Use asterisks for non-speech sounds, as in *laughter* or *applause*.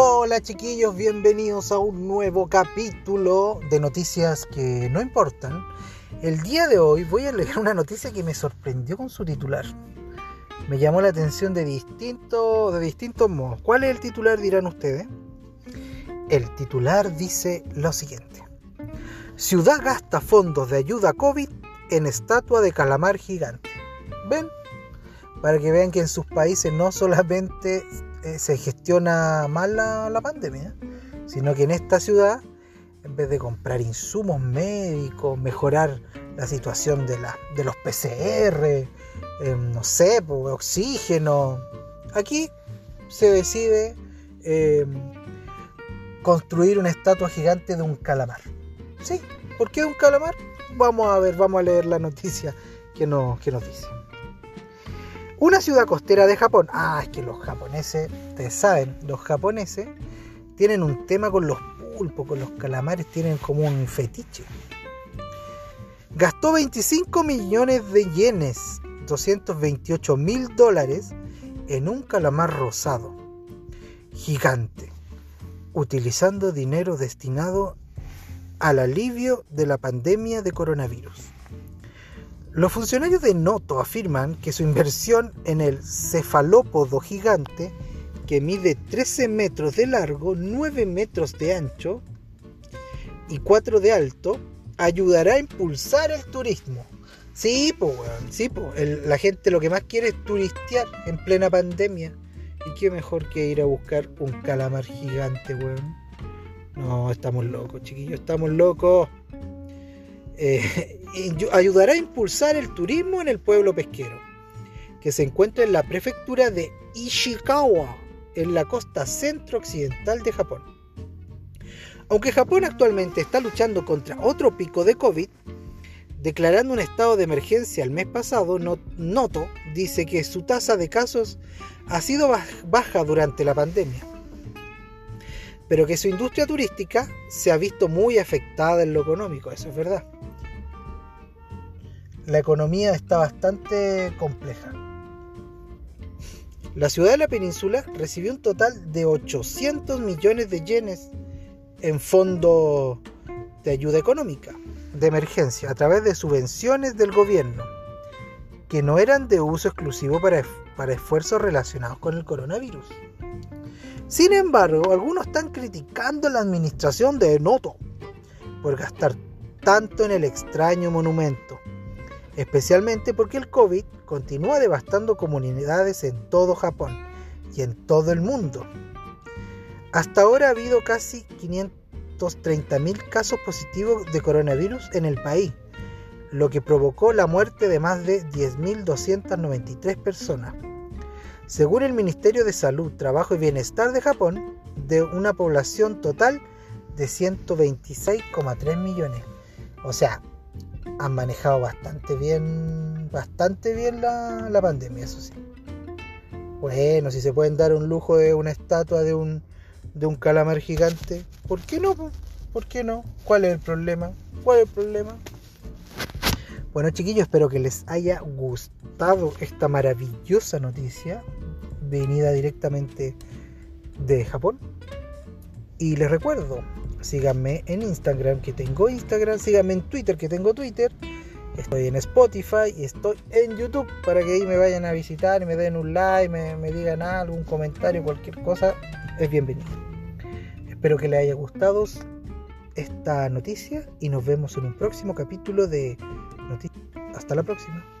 Hola chiquillos, bienvenidos a un nuevo capítulo de noticias que no importan. El día de hoy voy a leer una noticia que me sorprendió con su titular. Me llamó la atención de, distinto, de distintos modos. ¿Cuál es el titular dirán ustedes? El titular dice lo siguiente. Ciudad gasta fondos de ayuda COVID en estatua de calamar gigante. ¿Ven? Para que vean que en sus países no solamente eh, se gestiona mal la, pandemia, sino que en esta ciudad, en vez de comprar insumos médicos, mejorar la situación de, la, de los PCR, em, no sé, oxígeno, aquí se decide em, construir una estatua gigante de un calamar. ¿Sí? ¿Por qué un calamar? Vamos a ver, vamos a leer la noticia que, que nos dice. Una ciudad costera de Japón. Ah, es que los japoneses, ustedes saben, los japoneses tienen un tema con los pulpos, con los calamares, tienen como un fetiche. Gastó 25 millones de yenes, 228 mil dólares, en un calamar rosado, gigante, utilizando dinero destinado al alivio de la pandemia de coronavirus. Los funcionarios de Noto afirman que su inversión en el cefalópodo gigante, que mide 13 metros de largo, 9 metros de ancho y 4 de alto, ayudará a impulsar el turismo. Sí, pues, sí, la gente lo que más quiere es turistear en plena pandemia. Y qué mejor que ir a buscar un calamar gigante, weón. No, estamos locos, chiquillos, estamos locos. Eh, *laughs* ayudará a impulsar el turismo en el pueblo pesquero, que se encuentra en la prefectura de Ishikawa, en la costa centro-occidental de Japón. Aunque Japón actualmente está luchando contra otro pico de COVID, declarando un estado de emergencia el mes pasado, Noto dice que su tasa de casos ha sido baja durante la pandemia, pero que su industria turística se ha visto muy afectada en lo económico, eso es verdad la economía está bastante compleja. La ciudad de la península recibió un total de 800 millones de yenes en fondo de ayuda económica de emergencia a través de subvenciones del gobierno que no eran de uso exclusivo para, para esfuerzos relacionados con el coronavirus. Sin embargo, algunos están criticando la administración de Noto por gastar tanto en el extraño monumento especialmente porque el COVID continúa devastando comunidades en todo Japón y en todo el mundo. Hasta ahora ha habido casi 530.000 casos positivos de coronavirus en el país, lo que provocó la muerte de más de 10.293 personas. Según el Ministerio de Salud, Trabajo y Bienestar de Japón, de una población total de 126,3 millones. O sea, han manejado bastante bien, bastante bien la, pandemia, eso sí. Bueno, si se pueden dar un lujo de una estatua de un, de un calamar gigante, ¿por qué no? ¿Por qué no? ¿Cuál es el problema? ¿Cuál es el problema? Bueno chiquillos, espero que les haya gustado esta maravillosa noticia venida directamente de Japón. Y les recuerdo, síganme en Instagram que tengo Instagram, síganme en Twitter que tengo Twitter, estoy en Spotify y estoy en YouTube para que ahí me vayan a visitar y me den un like, me, me digan algo, un comentario, cualquier cosa, es bienvenido. Espero que les haya gustado esta noticia y nos vemos en un próximo capítulo de Noticias. Hasta la próxima.